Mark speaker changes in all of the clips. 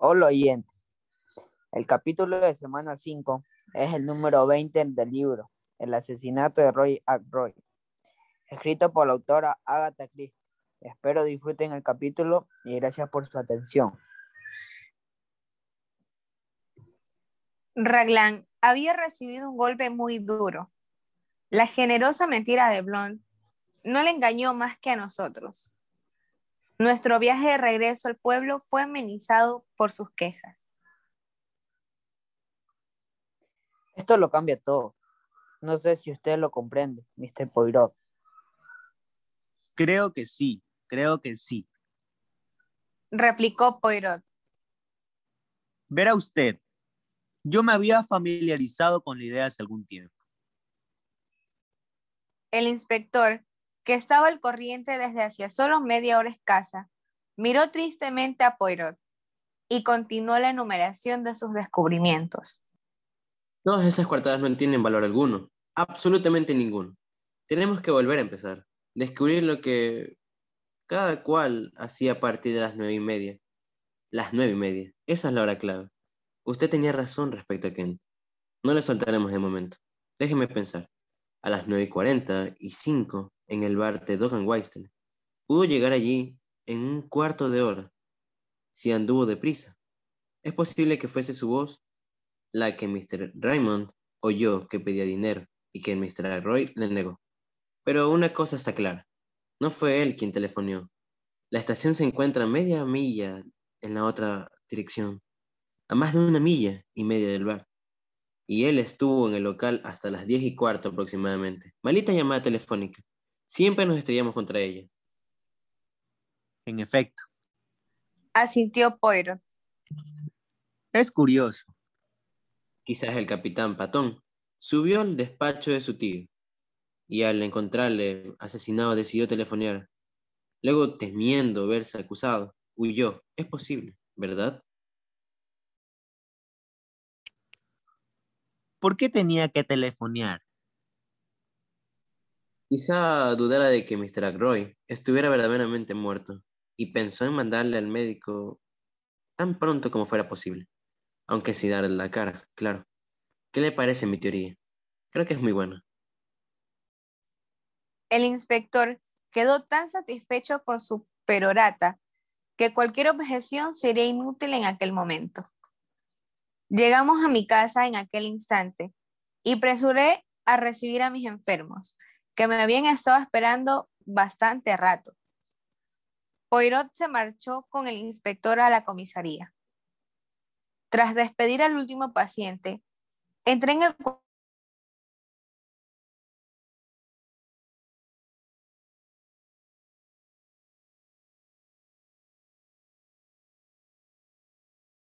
Speaker 1: Hola oyentes, el capítulo de semana 5 es el número 20 del libro El asesinato de Roy Ackroyd, escrito por la autora Agatha Christie. Espero disfruten el capítulo y gracias por su atención.
Speaker 2: Raglan había recibido un golpe muy duro. La generosa mentira de Blonde no le engañó más que a nosotros. Nuestro viaje de regreso al pueblo fue amenizado por sus quejas.
Speaker 1: Esto lo cambia todo. No sé si usted lo comprende, Mr. Poirot.
Speaker 3: Creo que sí, creo que sí.
Speaker 2: Replicó Poirot.
Speaker 3: Verá usted, yo me había familiarizado con la idea hace algún tiempo.
Speaker 2: El inspector que estaba al corriente desde hacía solo media hora escasa, miró tristemente a Poirot y continuó la enumeración de sus descubrimientos.
Speaker 4: Todas esas coartadas no tienen valor alguno, absolutamente ninguno. Tenemos que volver a empezar, descubrir lo que cada cual hacía a partir de las nueve y media. Las nueve y media, esa es la hora clave. Usted tenía razón respecto a Kent. No le soltaremos de momento. Déjeme pensar. A las nueve y cuarenta y cinco en el bar de Dogan Weistel. Pudo llegar allí en un cuarto de hora, si anduvo deprisa. Es posible que fuese su voz la que Mr. Raymond oyó que pedía dinero y que Mr. Roy le negó. Pero una cosa está clara, no fue él quien telefoneó. La estación se encuentra a media milla en la otra dirección, a más de una milla y media del bar. Y él estuvo en el local hasta las diez y cuarto aproximadamente. Malita llamada telefónica. Siempre nos estrellamos contra ella.
Speaker 3: En efecto.
Speaker 2: Asintió Poirot.
Speaker 3: Es curioso.
Speaker 4: Quizás el capitán Patón subió al despacho de su tío y al encontrarle asesinado decidió telefonear. Luego, temiendo verse acusado, huyó. Es posible, ¿verdad?
Speaker 3: ¿Por qué tenía que telefonear?
Speaker 4: Quizá dudara de que Mr. Ackroyd estuviera verdaderamente muerto y pensó en mandarle al médico tan pronto como fuera posible, aunque sin darle la cara, claro. ¿Qué le parece mi teoría? Creo que es muy buena.
Speaker 2: El inspector quedó tan satisfecho con su perorata que cualquier objeción sería inútil en aquel momento. Llegamos a mi casa en aquel instante y presuré a recibir a mis enfermos, que me habían estado esperando bastante rato. Poirot se marchó con el inspector a la comisaría. Tras despedir al último paciente, entré en el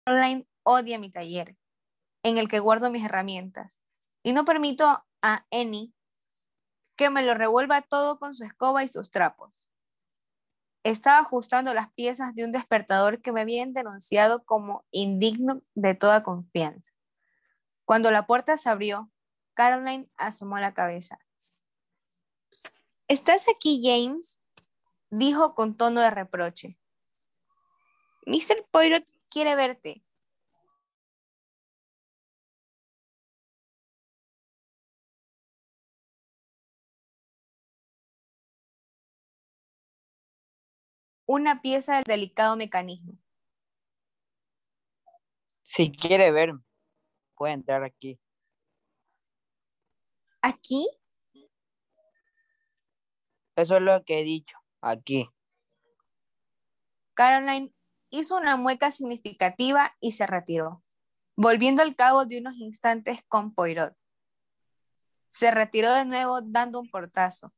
Speaker 2: online odia mi taller, en el que guardo mis herramientas, y no permito a Annie que me lo revuelva todo con su escoba y sus trapos. Estaba ajustando las piezas de un despertador que me habían denunciado como indigno de toda confianza. Cuando la puerta se abrió, Caroline asomó la cabeza. ¿Estás aquí, James? dijo con tono de reproche. Mr. Poirot quiere verte. Una pieza del delicado mecanismo.
Speaker 1: Si quiere ver, puede entrar aquí.
Speaker 2: ¿Aquí?
Speaker 1: Eso es lo que he dicho, aquí.
Speaker 2: Caroline hizo una mueca significativa y se retiró, volviendo al cabo de unos instantes con Poirot. Se retiró de nuevo dando un portazo.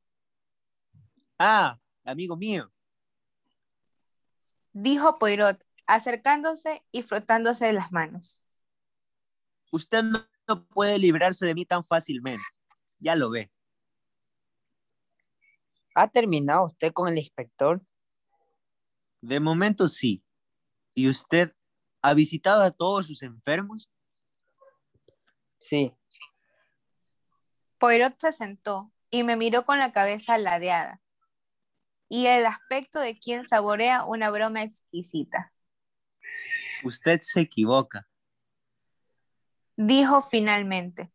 Speaker 3: Ah, amigo mío,
Speaker 2: dijo Poirot, acercándose y frotándose de las manos.
Speaker 3: Usted no, puede librarse de mí tan fácilmente. Ya lo ve.
Speaker 1: ¿Ha terminado usted con el inspector?
Speaker 3: De momento sí. ¿Y usted ha visitado a todos sus enfermos?
Speaker 1: Sí.
Speaker 2: Poirot se sentó y me miró con la cabeza ladeada y el aspecto de quien saborea una broma exquisita.
Speaker 3: Usted se equivoca.
Speaker 2: Dijo finalmente.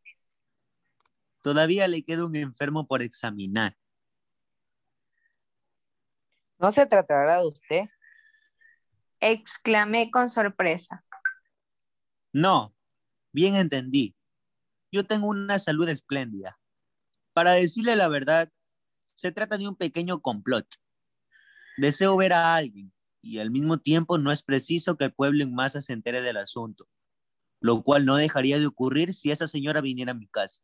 Speaker 3: Todavía le queda un enfermo por examinar.
Speaker 1: ¿No se tratará de usted?
Speaker 2: Exclamé con sorpresa.
Speaker 3: No, bien entendí. Yo tengo una salud espléndida. Para decirle la verdad, se trata de un pequeño complot. Deseo ver a alguien y al mismo tiempo no es preciso que el pueblo en masa se entere del asunto, lo cual no dejaría de ocurrir si esa señora viniera a mi casa,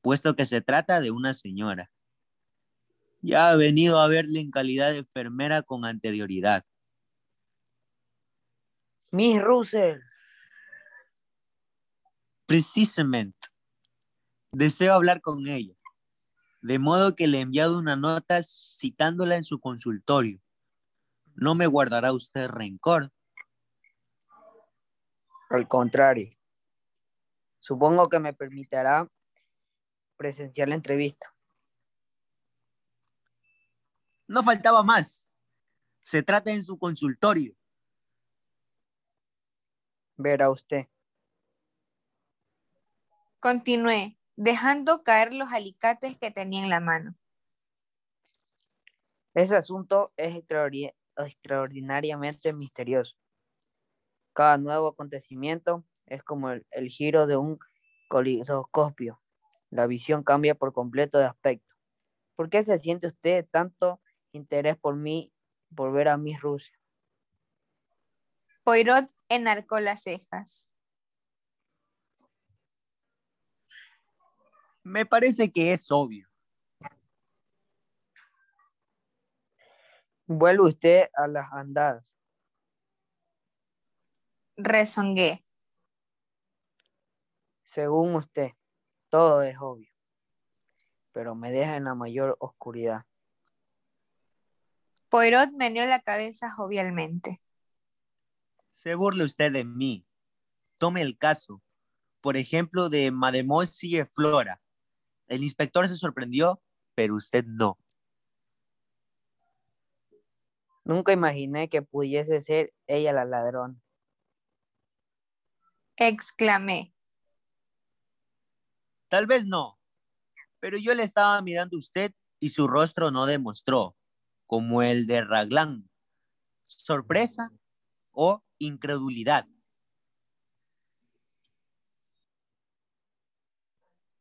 Speaker 3: puesto que se trata de una señora. Ya ha venido a verle en calidad de enfermera con anterioridad.
Speaker 1: Miss Russell.
Speaker 3: Precisamente. Deseo hablar con ella. De modo que le he enviado una nota citándola en su consultorio. ¿No me guardará usted rencor?
Speaker 1: Al contrario. Supongo que me permitirá presenciar la entrevista.
Speaker 3: No faltaba más. Se trata en su consultorio.
Speaker 1: Verá usted.
Speaker 2: Continué, dejando caer los alicates que tenía en la mano.
Speaker 1: Ese asunto es extraordinariamente misterioso. Cada nuevo acontecimiento es como el, el giro de un colidoscopio. La visión cambia por completo de aspecto. ¿Por qué se siente usted tanto interés por mí, por ver a Miss Rusia?
Speaker 2: Poirot enarcó las cejas.
Speaker 3: Me parece que es obvio.
Speaker 1: Vuelve usted a las andadas.
Speaker 2: Rezongué.
Speaker 1: Según usted, todo es obvio, pero me deja en la mayor oscuridad.
Speaker 2: Poirot meneó la cabeza jovialmente.
Speaker 3: Se burle usted de mí. Tome el caso, por ejemplo, de Mademoiselle Flora. El inspector se sorprendió, pero usted no.
Speaker 1: Nunca imaginé que pudiese ser ella la ladrón.
Speaker 2: Exclamé.
Speaker 3: Tal vez no, pero yo le estaba mirando a usted y su rostro no demostró, como el de Raglan, sorpresa o incredulidad.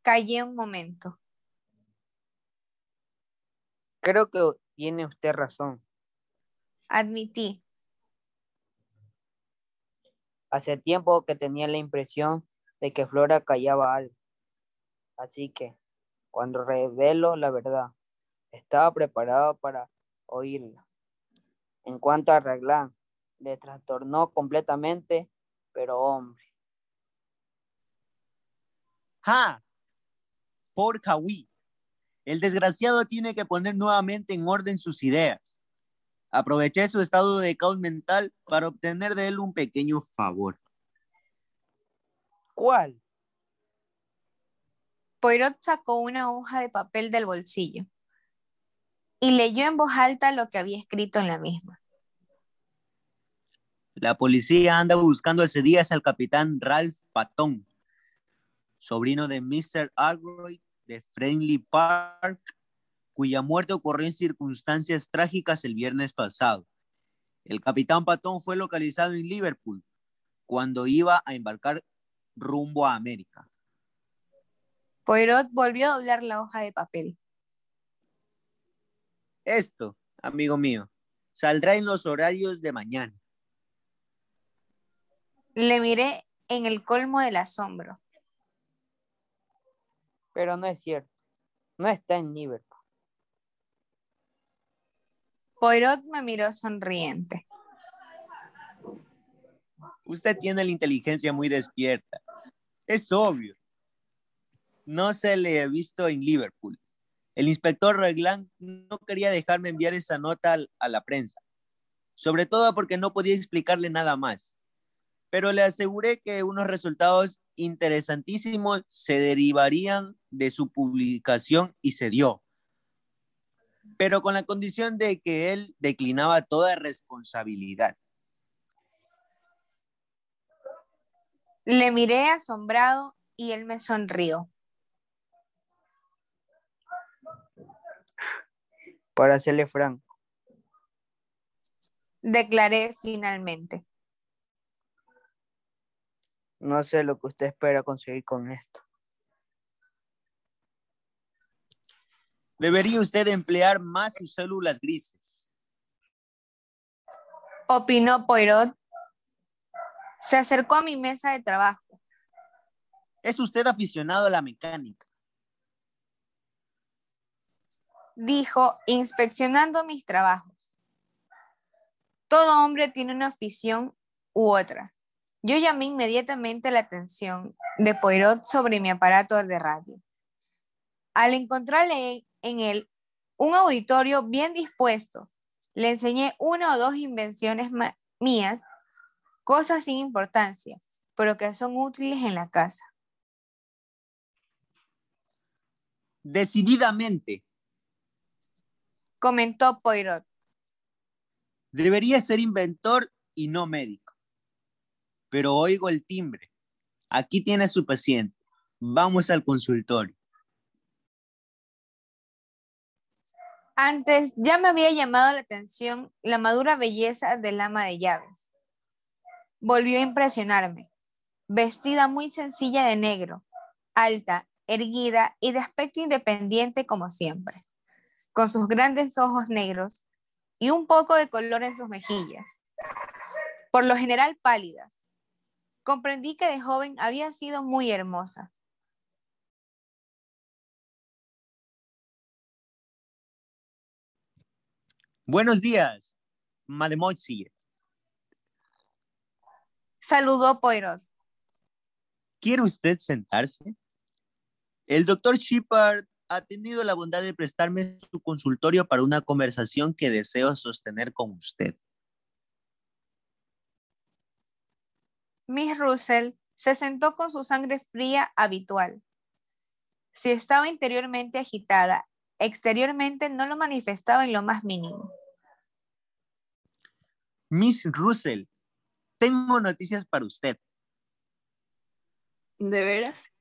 Speaker 2: Callé un momento.
Speaker 1: Creo que tiene usted razón.
Speaker 2: Admití.
Speaker 1: Hace tiempo que tenía la impresión de que Flora callaba algo. Así que, cuando revelo la verdad, estaba preparado para oírla. En cuanto a Raglan, le trastornó completamente, pero hombre.
Speaker 3: ¡Ja! Por Kawi. El desgraciado tiene que poner nuevamente en orden sus ideas. Aproveché su estado de caos mental para obtener de él un pequeño favor.
Speaker 1: ¿Cuál?
Speaker 2: Poirot sacó una hoja de papel del bolsillo y leyó en voz alta lo que había escrito en la misma.
Speaker 3: La policía anda buscando hace días al capitán Ralph Patton, sobrino de Mr. Aykroyd de Friendly Park, cuya muerte ocurrió en circunstancias trágicas el viernes pasado. El capitán Patton fue localizado en Liverpool cuando iba a embarcar rumbo a América.
Speaker 2: Poirot volvió a doblar la hoja de papel.
Speaker 3: Esto, amigo mío, saldrá en los horarios de mañana.
Speaker 2: Le miré en el colmo del asombro.
Speaker 1: Pero no es cierto. No está en Liverpool.
Speaker 2: Poirot me miró sonriente.
Speaker 3: Usted tiene la inteligencia muy despierta. Es obvio. No se le ha visto en Liverpool. El inspector Reglan no quería dejarme enviar esa nota a la prensa, sobre todo porque no podía explicarle nada más. Pero le aseguré que unos resultados interesantísimos se derivarían de su publicación y se dio. Pero con la condición de que él declinaba toda responsabilidad.
Speaker 2: Le miré asombrado y él me sonrió.
Speaker 1: Para serle franco,
Speaker 2: Declaré finalmente.
Speaker 1: no sé lo que usted espera conseguir con esto.
Speaker 3: Debería usted emplear más sus células grises.
Speaker 2: Opinó Poirot. Se acercó a mi mesa de trabajo.
Speaker 3: Es usted aficionado a la mecánica.
Speaker 2: Dijo, inspeccionando mis trabajos. Todo hombre tiene una afición u otra. Yo llamé inmediatamente la atención de Poirot sobre mi aparato de radio. Al encontrarle en él un auditorio bien dispuesto, le enseñé una o dos invenciones mías, cosas sin importancia, pero que son útiles en la casa.
Speaker 3: Decididamente,
Speaker 2: Comentó Poirot.
Speaker 3: debería ser inventor y no médico. Pero oigo el timbre. Aquí tiene su paciente. Vamos al consultorio.
Speaker 2: Antes ya me había llamado la atención la madura belleza del ama de llaves. Volvió a impresionarme. Vestida muy sencilla de negro, alta, erguida y de aspecto independiente como siempre, con sus grandes ojos negros y un poco de color en sus mejillas, por lo general pálidas. Comprendí que de joven había sido muy hermosa.
Speaker 3: Buenos días, mademoiselle.
Speaker 2: Saludó Poirot.
Speaker 3: ¿Quiere usted sentarse? El doctor Shepard ha tenido la bondad de prestarme su consultorio para una conversación que deseo sostener con usted.
Speaker 2: Miss Russell se sentó con su sangre fría habitual. Si estaba interiormente agitada, exteriormente no lo manifestaba en lo más mínimo.
Speaker 3: Miss Russell, tengo noticias para usted.
Speaker 5: ¿De veras?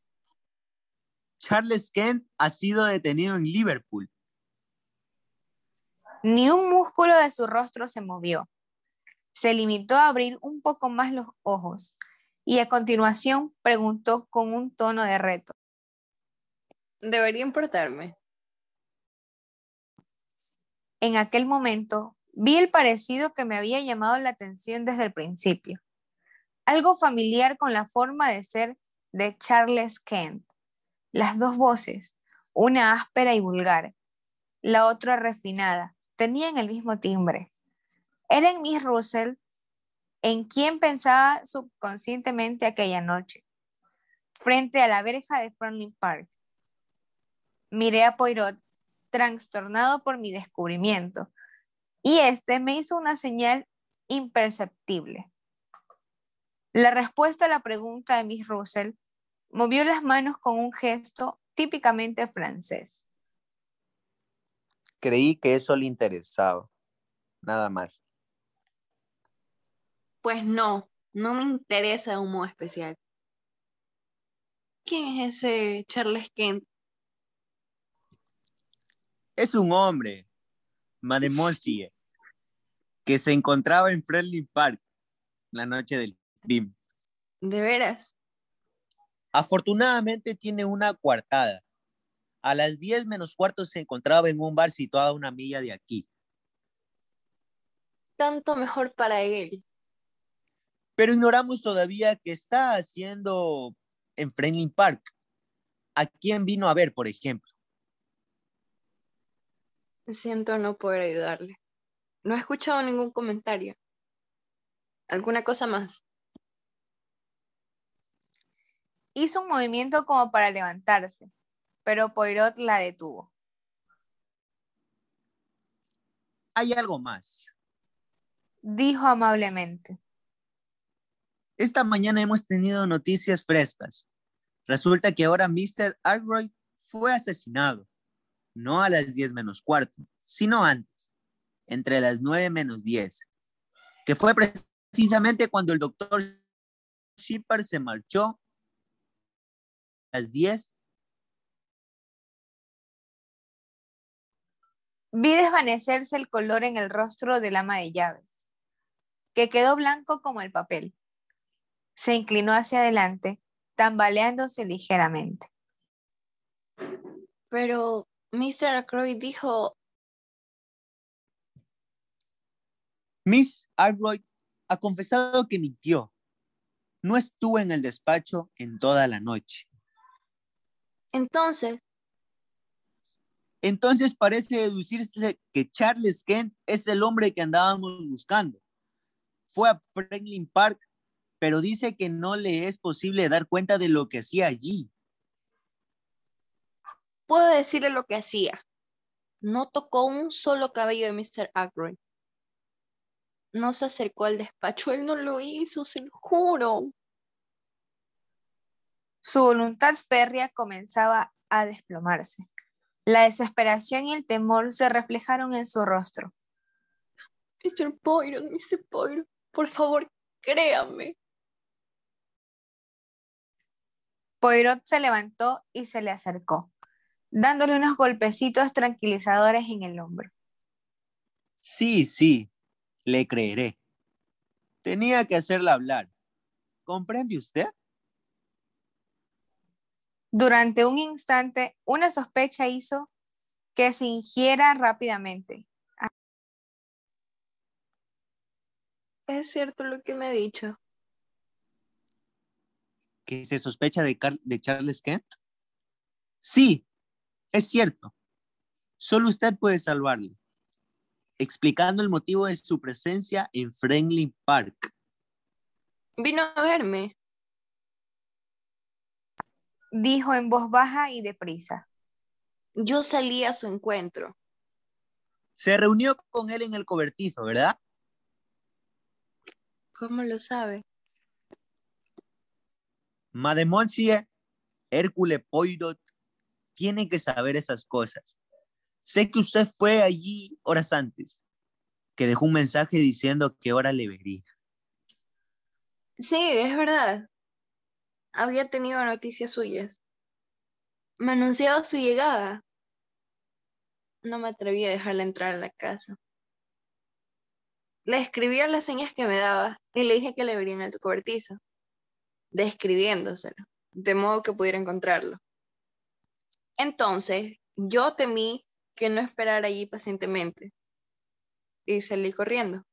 Speaker 3: Charles Kent ha sido detenido en Liverpool.
Speaker 2: Ni un músculo de su rostro se movió. Se limitó a abrir un poco más los ojos y a continuación preguntó con un tono de reto.
Speaker 5: Debería importarme.
Speaker 2: En aquel momento vi el parecido que me había llamado la atención desde el principio. Algo familiar con la forma de ser de Charles Kent. Las dos voces, una áspera y vulgar, la otra refinada, tenían el mismo timbre. Era en Miss Russell en quien pensaba subconscientemente aquella noche, frente a la verja de Fernley Park. Miré a Poirot, trastornado por mi descubrimiento, y este me hizo una señal imperceptible. La respuesta a la pregunta de Miss Russell movió las manos con un gesto típicamente francés.
Speaker 6: Creí que eso le interesaba. Nada más.
Speaker 5: Pues no, no me interesa de un modo especial. ¿Quién es ese Charles Kent?
Speaker 3: Es un hombre, mademoiselle, que se encontraba en Friendly Park la noche del crimen.
Speaker 5: ¿De veras?
Speaker 3: Afortunadamente tiene una coartada. A las 10 menos cuarto se encontraba en un bar situado a una milla de aquí.
Speaker 5: Tanto mejor para él.
Speaker 3: Pero ignoramos todavía qué está haciendo en Friendly Park. ¿A quién vino a ver, por ejemplo?
Speaker 5: Siento no poder ayudarle. No he escuchado ningún comentario. ¿Alguna cosa más?
Speaker 2: Hizo un movimiento como para levantarse, pero Poirot la detuvo.
Speaker 3: Hay algo más.
Speaker 2: Dijo amablemente.
Speaker 3: Esta mañana hemos tenido noticias frescas. Resulta que ahora Mr. Aykroyd fue asesinado. No a las 10 menos cuarto, sino antes, entre las 9 menos 10, que fue precisamente cuando el doctor Shepard se marchó a las 10
Speaker 2: Vi desvanecerse el color en el rostro del ama de llaves, que quedó blanco como el papel. Se inclinó hacia adelante, tambaleándose ligeramente.
Speaker 5: Pero Mr. Ackroyd dijo,
Speaker 3: Miss Arroyd ha confesado que mintió. No estuvo en el despacho en toda la noche.
Speaker 5: entonces,
Speaker 3: Entonces parece deducirse que Charles Kent es el hombre que andábamos buscando. Fue a Franklin Park, pero dice que no le es posible dar cuenta de lo que hacía allí.
Speaker 5: Puedo decirle lo que hacía. No tocó un solo cabello de Mr. Ackroyd. No se acercó al despacho, él no lo hizo, se lo juro.
Speaker 2: Su voluntad férrea comenzaba a desplomarse. La desesperación y el temor se reflejaron en su rostro.
Speaker 5: Mr. Poirot, Mr. Poirot, por favor, créame.
Speaker 2: Poirot se levantó y se le acercó, dándole unos golpecitos tranquilizadores en el hombro.
Speaker 3: Sí, sí, le creeré. Tenía que hacerla hablar. ¿Comprende usted?
Speaker 2: Durante un instante, una sospecha hizo que se ingiera rápidamente.
Speaker 5: Es cierto lo que me ha dicho.
Speaker 3: ¿Que se sospecha de, Car- de Charles Kent? Sí, es cierto. Solo usted puede salvarle. Explicando el motivo de su presencia en Franklin Park.
Speaker 5: Vino a verme.
Speaker 2: Dijo en voz baja y deprisa.
Speaker 5: Yo salí a su encuentro.
Speaker 3: Se reunió con él en el cobertizo, ¿verdad?
Speaker 5: ¿Cómo lo sabe?
Speaker 3: Mademoiselle Hércule Poirot tiene que saber esas cosas. Sé que usted fue allí horas antes, que dejó un mensaje diciendo que hora le vería.
Speaker 5: Sí, es verdad. Había tenido noticias suyas. Me anunciaba su llegada. No me atreví a dejarla entrar a la casa. Le escribía las señas que me daba y le dije que le vería en el cobertizo, describiéndoselo, de modo que pudiera encontrarlo. Entonces, yo temí que no esperara allí pacientemente y salí corriendo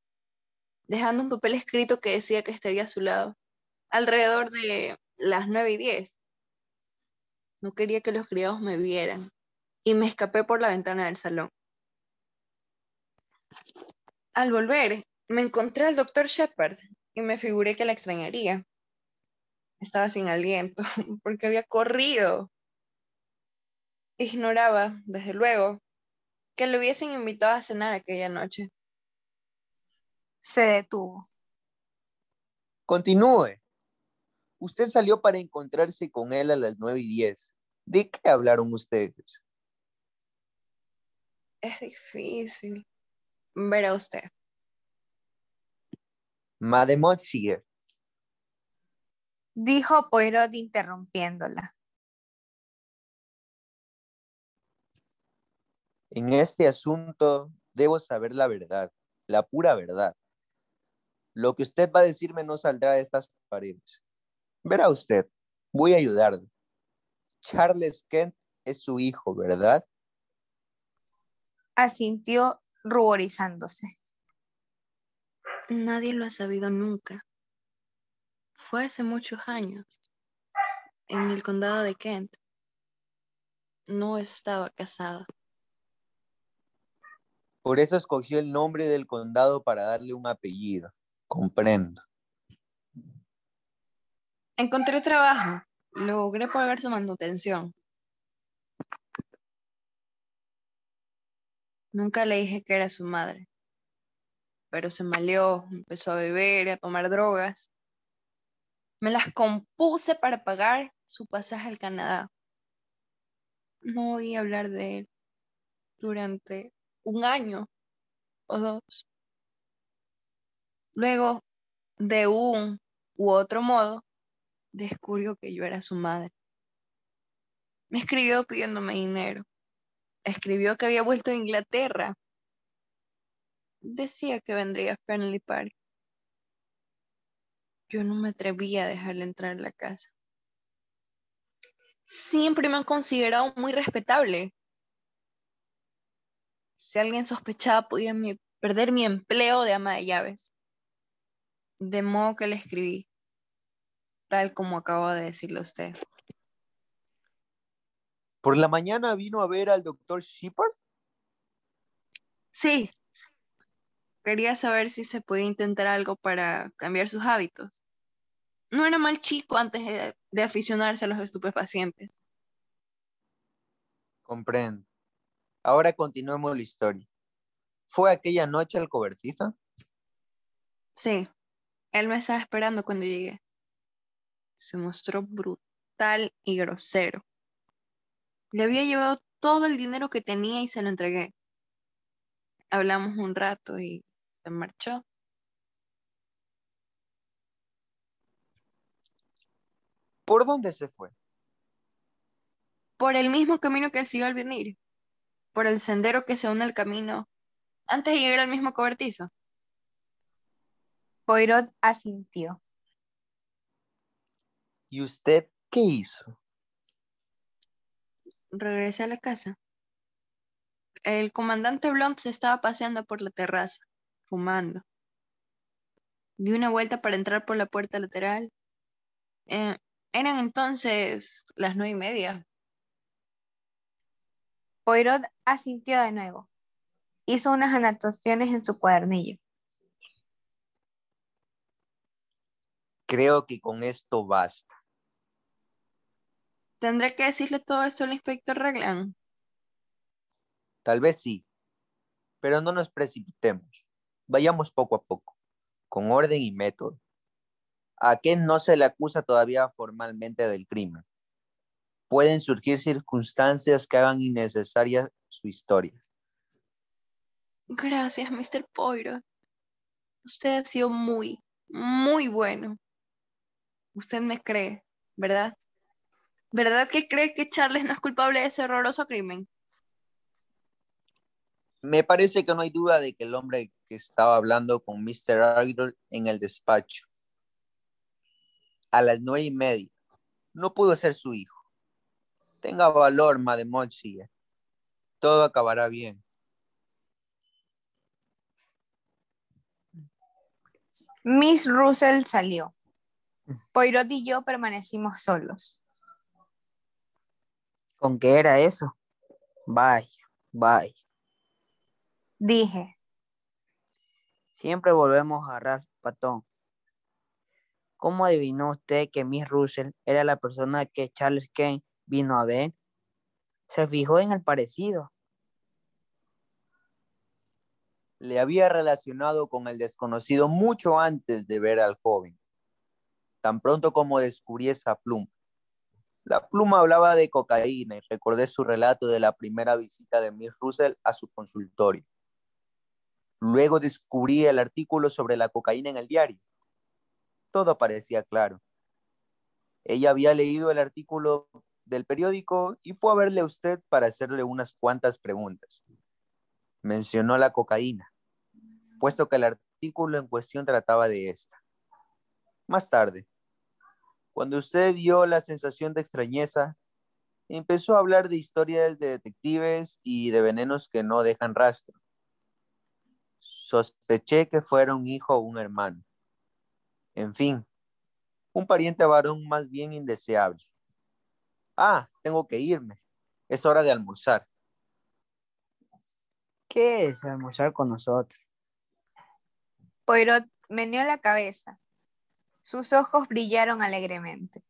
Speaker 5: dejando un papel escrito que decía que estaría a su lado, alrededor de las nueve y diez. No quería que los criados me vieran y me escapé por la ventana del salón. Al volver, me encontré al doctor Shepard y me figuré que la extrañaría. Estaba sin aliento porque había corrido. Ignoraba, desde luego, que lo hubiesen invitado a cenar aquella noche.
Speaker 2: Se detuvo.
Speaker 6: Continúe. Usted salió para encontrarse con él a las 9 y 10. ¿De qué hablaron ustedes?
Speaker 5: Es difícil. Verá usted.
Speaker 6: Mademoiselle,
Speaker 2: Dijo Poirot interrumpiéndola.
Speaker 6: En este asunto debo saber la verdad, la pura verdad. Lo que usted va a decirme no saldrá de estas paredes. Verá usted, voy a ayudarle. Charles Kent es su hijo, ¿verdad?
Speaker 2: Asintió ruborizándose.
Speaker 5: Nadie lo ha sabido nunca. Fue hace muchos años, en el condado de Kent. No estaba casada.
Speaker 6: Por eso escogió el nombre del condado para darle un apellido. Comprendo.
Speaker 5: Encontré trabajo. Logré pagar su manutención. Nunca le dije que era su madre. Pero se maleó, empezó a beber y a tomar drogas. Me las compuse para pagar su pasaje al Canadá. No oí hablar de él durante un año o dos. Luego, de un u otro modo, descubrió que yo era su madre. Me escribió pidiéndome dinero. Escribió que había vuelto a Inglaterra. Decía que vendría a Fernley Park. Yo no me atrevía a dejarle entrar en la casa. Siempre me han considerado muy respetable. Si alguien sospechaba, podía mi- perder mi empleo de ama de llaves. De modo que le escribí, tal como acabo de decirle a usted.
Speaker 3: ¿Por la mañana vino a ver al doctor Shepard?
Speaker 5: Sí. Quería saber si se podía intentar algo para cambiar sus hábitos. No era mal chico antes de, de aficionarse a los estupefacientes.
Speaker 3: Comprendo. Ahora continuemos la historia. ¿Fue aquella noche al cobertizo?
Speaker 5: Sí, él me estaba esperando cuando llegué. Se mostró brutal y grosero. Le había llevado todo el dinero que tenía y se lo entregué. Hablamos un rato y se marchó.
Speaker 3: ¿Por dónde se fue?
Speaker 5: Por el mismo camino que siguió al venir. Por el sendero que se une al camino antes de llegar al mismo cobertizo.
Speaker 2: Poirot asintió.
Speaker 3: ¿Y usted qué hizo?
Speaker 5: Regresé a la casa. El comandante Blunt se estaba paseando por la terraza, fumando. Di una vuelta para entrar por la puerta lateral. Eh, eran entonces las nueve y media.
Speaker 2: Poirot asintió de nuevo. Hizo unas anotaciones en su cuadernillo.
Speaker 3: Creo que con esto basta.
Speaker 5: ¿Tendré que decirle todo esto al inspector Raglan?
Speaker 3: Tal vez sí, pero no nos precipitemos. Vayamos poco a poco, con orden y método. A quien no se le acusa todavía formalmente del crimen. Pueden surgir circunstancias que hagan innecesaria su historia.
Speaker 5: Gracias, Mr. Poirot. Usted ha sido muy, muy bueno. Usted me cree, ¿verdad? ¿Verdad que cree que Charles no es culpable de ese horroroso crimen?
Speaker 3: Me parece que no hay duda de que el hombre que estaba hablando con Mr. Arthur en el despacho a las nueve y media no pudo ser su hijo. Tenga valor, Mademoiselle. Todo acabará bien.
Speaker 2: Miss Russell salió. Poirot y yo permanecimos solos.
Speaker 1: ¿Con qué era eso? Vaya, vaya.
Speaker 2: Dije,
Speaker 1: Siempre volvemos a Ralph Patton. ¿Cómo adivinó usted que Miss Russell era la persona que Charles Kane vino a ver? Se fijó en el parecido.
Speaker 3: Le había relacionado con el desconocido mucho antes de ver al joven. Tan pronto como descubrí esa pluma. La pluma hablaba de cocaína y recordé su relato de la primera visita de Miss Russell a su consultorio. Luego descubrí el artículo sobre la cocaína en el diario. Todo parecía claro. Ella había leído el artículo del periódico y fue a verle a usted para hacerle unas cuantas preguntas. Mencionó la cocaína, puesto que el artículo en cuestión trataba de esta. Más tarde, cuando usted dio la sensación de extrañeza, empezó a hablar de historias de detectives y de venenos que no dejan rastro. Sospeché que fuera un hijo o un hermano. En fin, un pariente varón más bien indeseable. Ah, tengo que irme. Es hora de almorzar.
Speaker 1: ¿Qué es almorzar con nosotros?
Speaker 2: Poirot meneó la cabeza. Sus ojos brillaron alegremente.